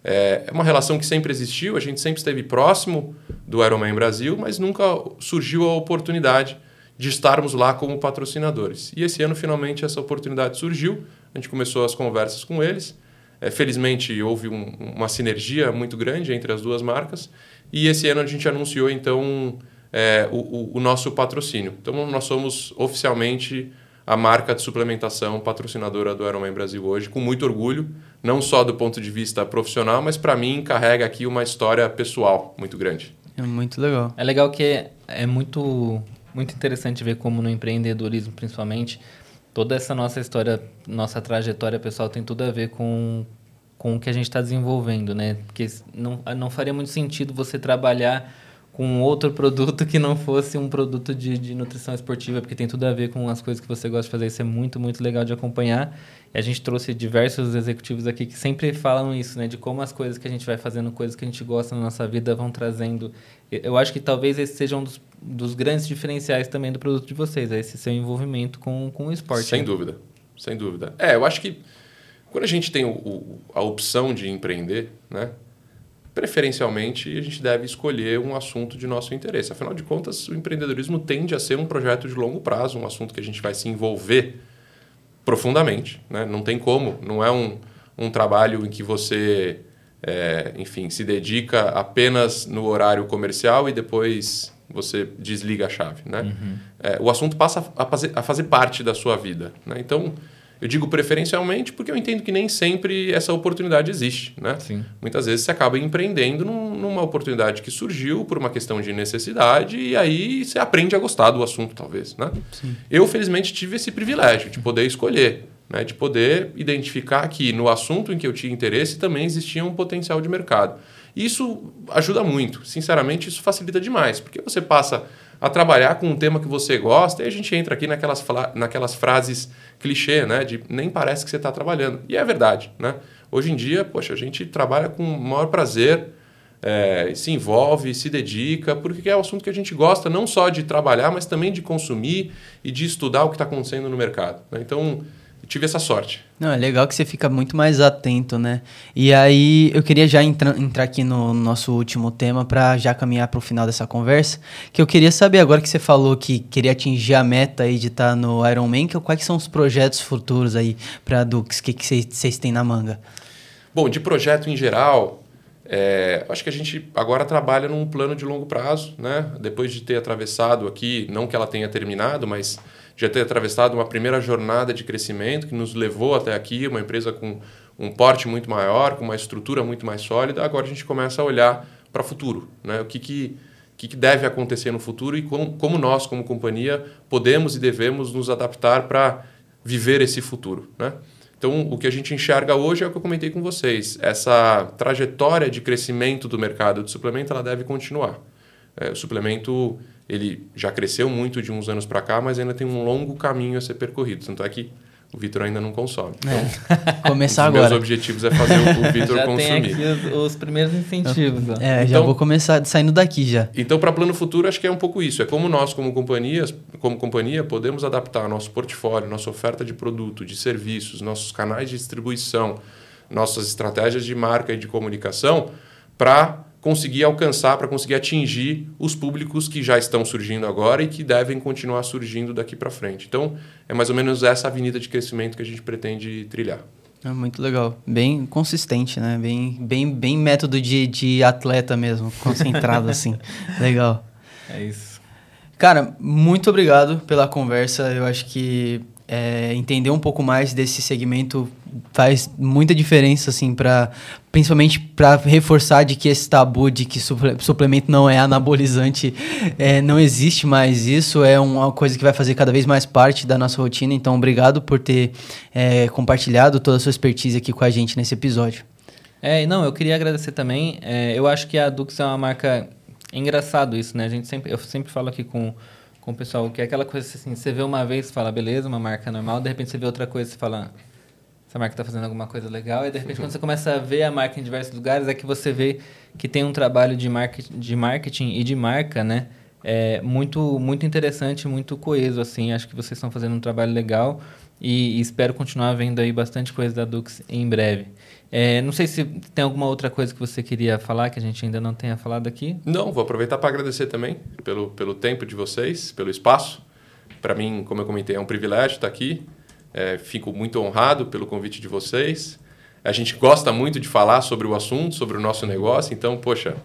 É, é uma relação que sempre existiu, a gente sempre esteve próximo do Ironman Brasil, mas nunca surgiu a oportunidade de estarmos lá como patrocinadores. E esse ano, finalmente, essa oportunidade surgiu, a gente começou as conversas com eles é, felizmente houve um, uma sinergia muito grande entre as duas marcas e esse ano a gente anunciou então é, o, o, nosso patrocínio. Então nós somos oficialmente a marca de suplementação patrocinadora do Ironman Brasil hoje, com muito orgulho, não só do ponto de vista profissional, mas para mim carrega aqui uma história pessoal muito grande. É muito legal. É legal que é, é muito, muito interessante ver como no empreendedorismo, principalmente, toda essa nossa história, nossa trajetória pessoal tem tudo a ver com, com o que a gente está desenvolvendo, né? Porque não, não faria muito sentido você trabalhar com outro produto que não fosse um produto de, de nutrição esportiva, porque tem tudo a ver com as coisas que você gosta de fazer. Isso é muito, muito legal de acompanhar. E a gente trouxe diversos executivos aqui que sempre falam isso, né? De como as coisas que a gente vai fazendo, coisas que a gente gosta na nossa vida, vão trazendo. Eu acho que talvez esse seja um dos, dos grandes diferenciais também do produto de vocês, é esse seu envolvimento com, com o esporte. Sem né? dúvida, sem dúvida. É, eu acho que quando a gente tem o, o, a opção de empreender, né? Preferencialmente a gente deve escolher um assunto de nosso interesse. Afinal de contas, o empreendedorismo tende a ser um projeto de longo prazo, um assunto que a gente vai se envolver profundamente. Né? Não tem como, não é um, um trabalho em que você, é, enfim, se dedica apenas no horário comercial e depois você desliga a chave. Né? Uhum. É, o assunto passa a fazer, a fazer parte da sua vida. Né? Então, eu digo preferencialmente porque eu entendo que nem sempre essa oportunidade existe, né? Sim. Muitas vezes você acaba empreendendo num, numa oportunidade que surgiu por uma questão de necessidade e aí você aprende a gostar do assunto, talvez, né? Sim. Eu, felizmente, tive esse privilégio de poder escolher, né? De poder identificar que no assunto em que eu tinha interesse também existia um potencial de mercado. Isso ajuda muito. Sinceramente, isso facilita demais, porque você passa a trabalhar com um tema que você gosta e a gente entra aqui naquelas, naquelas frases clichê, né? De nem parece que você está trabalhando. E é verdade, né? Hoje em dia, poxa, a gente trabalha com o maior prazer, é, se envolve, se dedica, porque é o assunto que a gente gosta não só de trabalhar, mas também de consumir e de estudar o que está acontecendo no mercado. Né? Então, tive essa sorte. Não, é legal que você fica muito mais atento, né? E aí eu queria já entra, entrar aqui no nosso último tema para já caminhar para o final dessa conversa, que eu queria saber agora que você falou que queria atingir a meta aí de estar tá no Ironman, que, quais são os projetos futuros aí para a Dux, o que vocês têm na manga? Bom, de projeto em geral, é, acho que a gente agora trabalha num plano de longo prazo, né? Depois de ter atravessado aqui, não que ela tenha terminado, mas já ter atravessado uma primeira jornada de crescimento que nos levou até aqui, uma empresa com um porte muito maior, com uma estrutura muito mais sólida. Agora a gente começa a olhar para o futuro, né? O que, que, que, que deve acontecer no futuro e como, como nós, como companhia, podemos e devemos nos adaptar para viver esse futuro, né? Então, o que a gente enxerga hoje é o que eu comentei com vocês. Essa trajetória de crescimento do mercado de suplemento ela deve continuar. É, o suplemento ele já cresceu muito de uns anos para cá, mas ainda tem um longo caminho a ser percorrido. Tanto é que o Vitor ainda não consome. Então, é. Começar um agora. Meus objetivos é fazer o, Vitor consumir. Tem aqui os, os primeiros incentivos. É, então, já vou começar saindo daqui já. Então, para plano futuro, acho que é um pouco isso. É como nós, como companhias, como companhia, podemos adaptar nosso portfólio, nossa oferta de produto, de serviços, nossos canais de distribuição, nossas estratégias de marca e de comunicação para conseguir alcançar, para conseguir atingir os públicos que já estão surgindo agora e que devem continuar surgindo daqui para frente. Então, é mais ou menos essa avenida de crescimento que a gente pretende trilhar. É muito legal. Bem consistente, né? Bem, bem, bem método de, de atleta mesmo, concentrado assim. Legal. É isso. Cara, muito obrigado pela conversa. Eu acho que é, entender um pouco mais desse segmento faz muita diferença, assim, para principalmente para reforçar de que esse tabu de que suplemento não é anabolizante é, não existe mais. Isso é uma coisa que vai fazer cada vez mais parte da nossa rotina. Então, obrigado por ter é, compartilhado toda a sua expertise aqui com a gente nesse episódio. É, não, eu queria agradecer também. É, eu acho que a Dux é uma marca. É engraçado isso, né? A gente sempre, eu sempre falo aqui com com o pessoal, que é aquela coisa assim, você vê uma vez fala, beleza, uma marca normal, de repente você vê outra coisa e fala, essa marca está fazendo alguma coisa legal, e de repente quando você começa a ver a marca em diversos lugares, é que você vê que tem um trabalho de marketing, de marketing e de marca, né? É muito, muito interessante, muito coeso, assim, acho que vocês estão fazendo um trabalho legal e, e espero continuar vendo aí bastante coisa da Dux em breve. É, não sei se tem alguma outra coisa que você queria falar que a gente ainda não tenha falado aqui. Não, vou aproveitar para agradecer também pelo, pelo tempo de vocês, pelo espaço. Para mim, como eu comentei, é um privilégio estar aqui. É, fico muito honrado pelo convite de vocês. A gente gosta muito de falar sobre o assunto, sobre o nosso negócio. Então, poxa,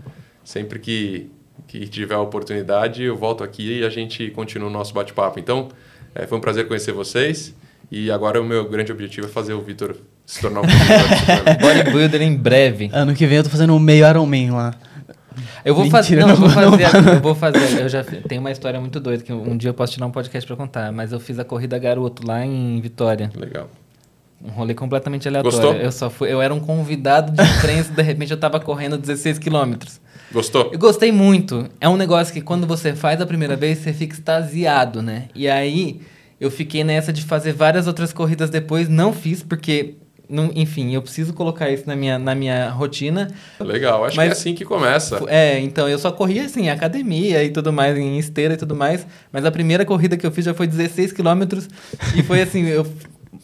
sempre que, que tiver a oportunidade, eu volto aqui e a gente continua o nosso bate-papo. Então, é, foi um prazer conhecer vocês. E agora o meu grande objetivo é fazer o Vitor se tornar um bodybuilder em breve. Ano que vem eu tô fazendo um meio Ironman lá. Eu vou fazer, não, não, eu vou fazer, não, eu vou fazer, eu já tenho uma história muito doida que um dia eu posso tirar um podcast para contar, mas eu fiz a corrida garoto lá em Vitória. Legal. Um rolê completamente aleatório. Gostou? Eu só fui, eu era um convidado de imprensa, de repente eu tava correndo 16 quilômetros. Gostou? Eu gostei muito. É um negócio que quando você faz a primeira vez, você fica extasiado, né? E aí eu fiquei nessa de fazer várias outras corridas depois, não fiz porque não, enfim, eu preciso colocar isso na minha, na minha rotina. Legal, acho Mas- que é assim que começa. É, então eu só corria assim, em academia e tudo mais, em esteira e tudo mais. Mas a primeira corrida que eu fiz já foi 16 quilômetros e foi assim, eu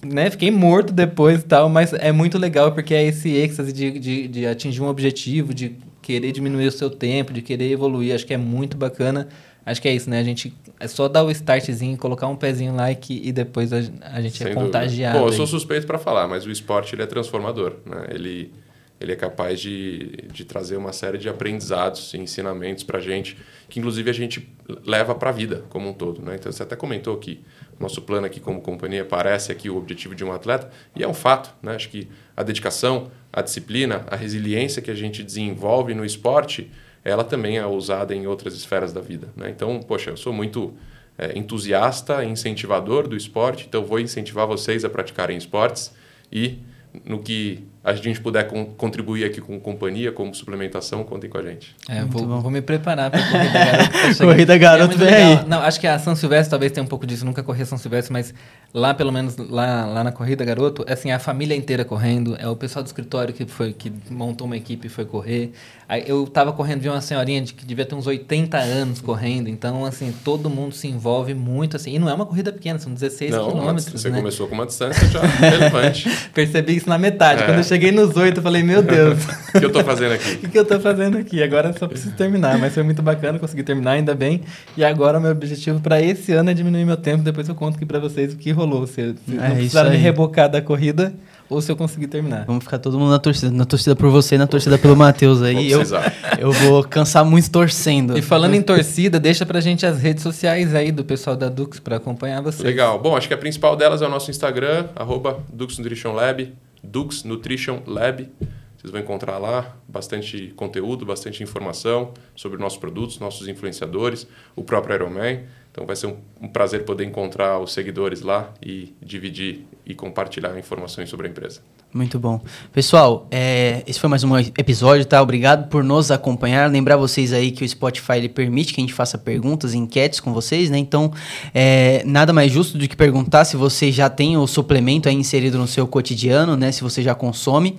né, fiquei morto depois e tal, mas é muito legal porque é esse êxtase de, de, de atingir um objetivo, de querer diminuir o seu tempo, de querer evoluir, acho que é muito bacana. Acho que é isso, né? A gente é só dar o startzinho, colocar um pezinho lá e, que, e depois a, a gente Sem é dúvida. contagiado. Bom, eu sou suspeito para falar, mas o esporte ele é transformador. Né? Ele, ele é capaz de, de trazer uma série de aprendizados e ensinamentos para a gente, que inclusive a gente leva para a vida como um todo. Né? Então você até comentou que nosso plano aqui como companhia parece aqui o objetivo de um atleta, e é um fato. Né? Acho que a dedicação, a disciplina, a resiliência que a gente desenvolve no esporte, ela também é usada em outras esferas da vida. Né? Então, poxa, eu sou muito é, entusiasta, incentivador do esporte, então vou incentivar vocês a praticarem esportes e no que a gente puder con- contribuir aqui com companhia, como suplementação, contem com a gente. É, vou, bom. vou me preparar para corrida garoto. Corrida garoto vem legal. aí. Não, acho que a São Silvestre talvez tenha um pouco disso. Nunca corri a São Silvestre, mas lá, pelo menos lá, lá na corrida garoto, é assim, a família inteira correndo. É o pessoal do escritório que foi que montou uma equipe e foi correr. Aí eu tava correndo vi uma senhorinha de que devia ter uns 80 anos correndo. Então, assim, todo mundo se envolve muito assim. E não é uma corrida pequena, são 16 Não, quilômetros, você né? começou com uma distância já relevante. Percebi isso na metade. É. Quando eu cheguei nos 8, eu falei, meu Deus. O que eu estou fazendo aqui? O que, que eu tô fazendo aqui? Agora eu só preciso terminar, mas foi muito bacana, consegui terminar, ainda bem. E agora o meu objetivo para esse ano é diminuir meu tempo. Depois eu conto aqui para vocês o que rolou. Se, se É não precisaram me rebocar da corrida ou se eu conseguir terminar. Vamos ficar todo mundo na torcida. Na torcida por você e na torcida pelo Matheus aí. Vou Eu, precisar. eu vou cansar muito torcendo. E falando em torcida, deixa pra gente as redes sociais aí do pessoal da Dux para acompanhar vocês. Legal. Bom, acho que a principal delas é o nosso Instagram, arroba Dux Nutrition Lab, Dux Nutrition Lab. Vocês vão encontrar lá bastante conteúdo, bastante informação sobre nossos produtos, nossos influenciadores, o próprio Ironman. Então vai ser um, um prazer poder encontrar os seguidores lá e dividir e compartilhar informações sobre a empresa. Muito bom. Pessoal, é, esse foi mais um episódio, tá? Obrigado por nos acompanhar. Lembrar vocês aí que o Spotify ele permite que a gente faça perguntas enquetes com vocês, né? Então, é, nada mais justo do que perguntar se você já tem o suplemento aí inserido no seu cotidiano, né? Se você já consome.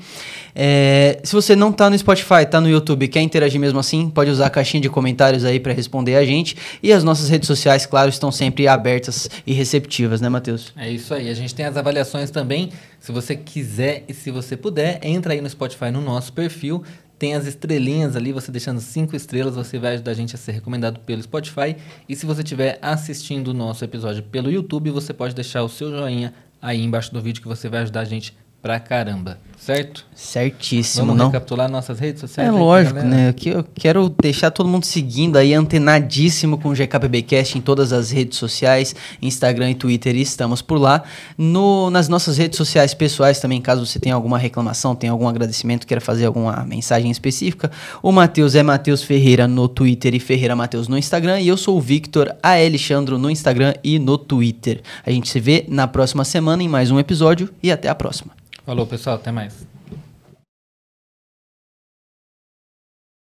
É, se você não tá no Spotify, tá no YouTube, quer interagir mesmo assim, pode usar a caixinha de comentários aí para responder a gente. E as nossas redes sociais, claro, estão sempre abertas e receptivas, né, Matheus? É isso aí. A gente tem as avaliações também. Se você quiser e se você puder, entra aí no Spotify no nosso perfil. Tem as estrelinhas ali, você deixando cinco estrelas, você vai ajudar a gente a ser recomendado pelo Spotify. E se você estiver assistindo o nosso episódio pelo YouTube, você pode deixar o seu joinha aí embaixo do vídeo que você vai ajudar a gente pra caramba, certo? Certíssimo, Vamos não? recapitular nossas redes sociais? É aí lógico, né? Aqui eu quero deixar todo mundo seguindo aí, antenadíssimo com o GKPBcast em todas as redes sociais, Instagram e Twitter, e estamos por lá. No, nas nossas redes sociais pessoais também, caso você tenha alguma reclamação, tenha algum agradecimento, queira fazer alguma mensagem específica, o Matheus é Matheus Ferreira no Twitter e Ferreira Matheus no Instagram, e eu sou o Victor A. Alexandro no Instagram e no Twitter. A gente se vê na próxima semana em mais um episódio e até a próxima. Falou, pessoal. Até mais.